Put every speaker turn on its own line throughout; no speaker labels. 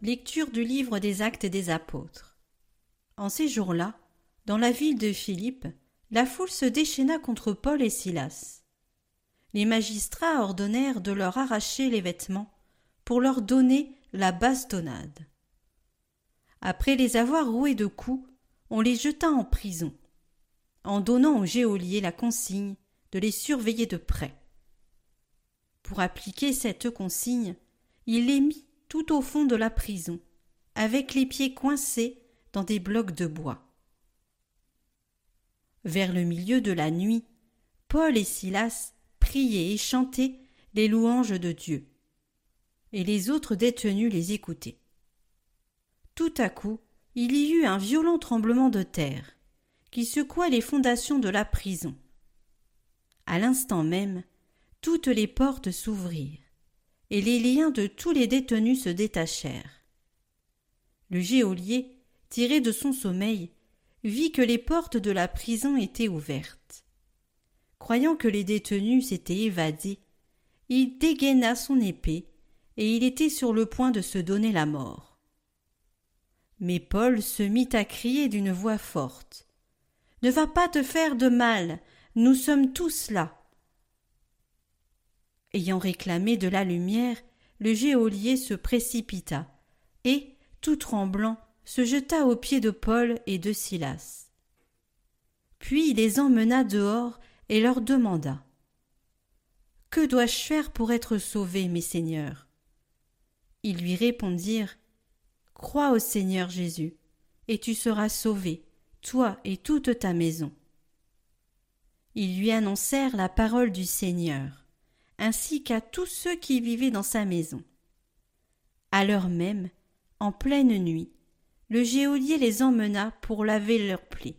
Lecture du livre des Actes des Apôtres. En ces jours-là, dans la ville de Philippe, la foule se déchaîna contre Paul et Silas. Les magistrats ordonnèrent de leur arracher les vêtements pour leur donner la bastonnade. Après les avoir roués de coups, on les jeta en prison, en donnant au geôlier la consigne de les surveiller de près. Pour appliquer cette consigne, il les mit tout au fond de la prison, avec les pieds coincés dans des blocs de bois. Vers le milieu de la nuit, Paul et Silas priaient et chantaient les louanges de Dieu, et les autres détenus les écoutaient. Tout à coup, il y eut un violent tremblement de terre, qui secoua les fondations de la prison. À l'instant même, toutes les portes s'ouvrirent, et les liens de tous les détenus se détachèrent. Le geôlier, tiré de son sommeil, vit que les portes de la prison étaient ouvertes. Croyant que les détenus s'étaient évadés, il dégaina son épée, et il était sur le point de se donner la mort. Mais Paul se mit à crier d'une voix forte. Ne va pas te faire de mal, nous sommes tous là. Ayant réclamé de la lumière, le geôlier se précipita, et, tout tremblant, se jeta aux pieds de Paul et de Silas. Puis il les emmena dehors et leur demanda. Que dois-je faire pour être sauvé, mes seigneurs? Ils lui répondirent. Crois au Seigneur Jésus, et tu seras sauvé, toi et toute ta maison. Ils lui annoncèrent la parole du Seigneur ainsi qu'à tous ceux qui vivaient dans sa maison. À l'heure même, en pleine nuit, le geôlier les emmena pour laver leurs plaies.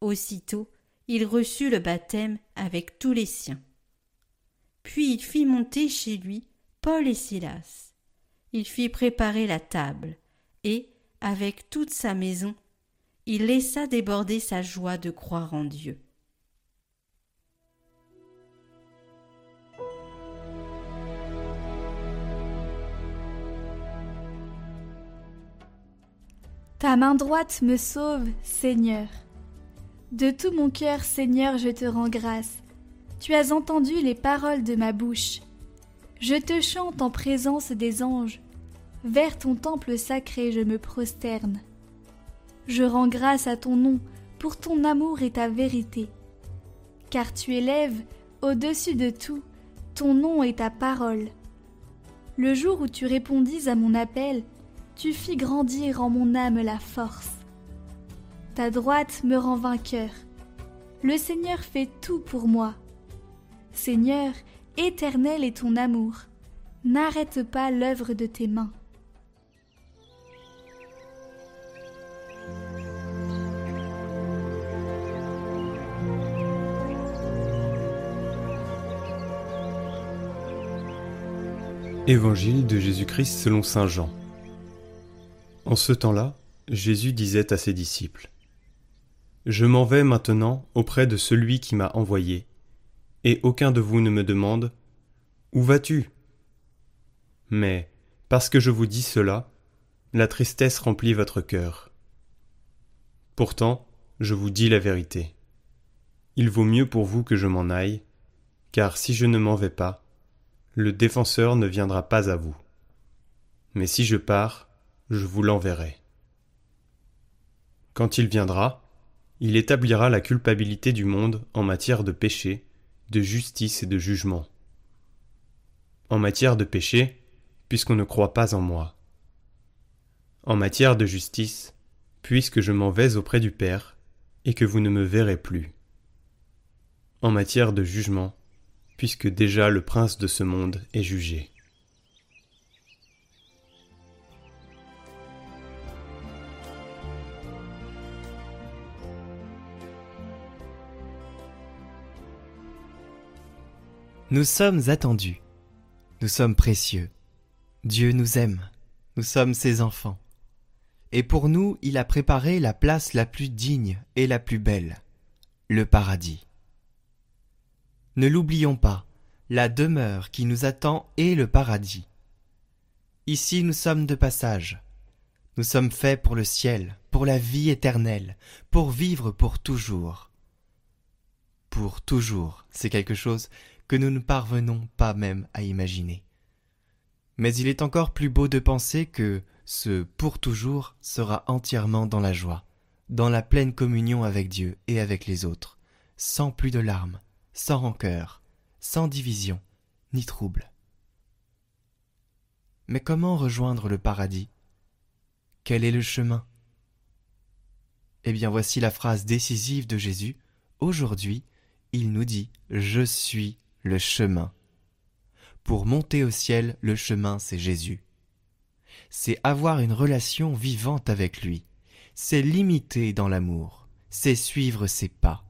Aussitôt, il reçut le baptême avec tous les siens. Puis il fit monter chez lui Paul et Silas. Il fit préparer la table, et, avec toute sa maison, il laissa déborder sa joie de croire en Dieu.
Ta main droite me sauve, Seigneur. De tout mon cœur, Seigneur, je te rends grâce. Tu as entendu les paroles de ma bouche. Je te chante en présence des anges. Vers ton temple sacré je me prosterne. Je rends grâce à ton nom pour ton amour et ta vérité. Car tu élèves, au-dessus de tout, ton nom et ta parole. Le jour où tu répondis à mon appel, tu fis grandir en mon âme la force. Ta droite me rend vainqueur. Le Seigneur fait tout pour moi. Seigneur, éternel est ton amour. N'arrête pas l'œuvre de tes mains.
Évangile de Jésus-Christ selon Saint Jean. En ce temps-là, Jésus disait à ses disciples Je m'en vais maintenant auprès de celui qui m'a envoyé, et aucun de vous ne me demande Où vas-tu? Mais, parce que je vous dis cela, la tristesse remplit votre cœur. Pourtant, je vous dis la vérité. Il vaut mieux pour vous que je m'en aille, car si je ne m'en vais pas, le défenseur ne viendra pas à vous. Mais si je pars, je vous l'enverrai. Quand il viendra, il établira la culpabilité du monde en matière de péché, de justice et de jugement. En matière de péché, puisqu'on ne croit pas en moi. En matière de justice, puisque je m'en vais auprès du Père, et que vous ne me verrez plus. En matière de jugement, puisque déjà le prince de ce monde est jugé.
Nous sommes attendus. Nous sommes précieux. Dieu nous aime. Nous sommes ses enfants. Et pour nous, il a préparé la place la plus digne et la plus belle, le paradis. Ne l'oublions pas, la demeure qui nous attend est le paradis. Ici nous sommes de passage. Nous sommes faits pour le ciel, pour la vie éternelle, pour vivre pour toujours. Pour toujours, c'est quelque chose que nous ne parvenons pas même à imaginer. Mais il est encore plus beau de penser que ce pour toujours sera entièrement dans la joie, dans la pleine communion avec Dieu et avec les autres, sans plus de larmes, sans rancœur, sans division, ni trouble. Mais comment rejoindre le paradis? Quel est le chemin? Eh bien voici la phrase décisive de Jésus. Aujourd'hui, il nous dit ⁇ Je suis le chemin ⁇ Pour monter au ciel, le chemin, c'est Jésus. C'est avoir une relation vivante avec lui. C'est l'imiter dans l'amour. C'est suivre ses pas.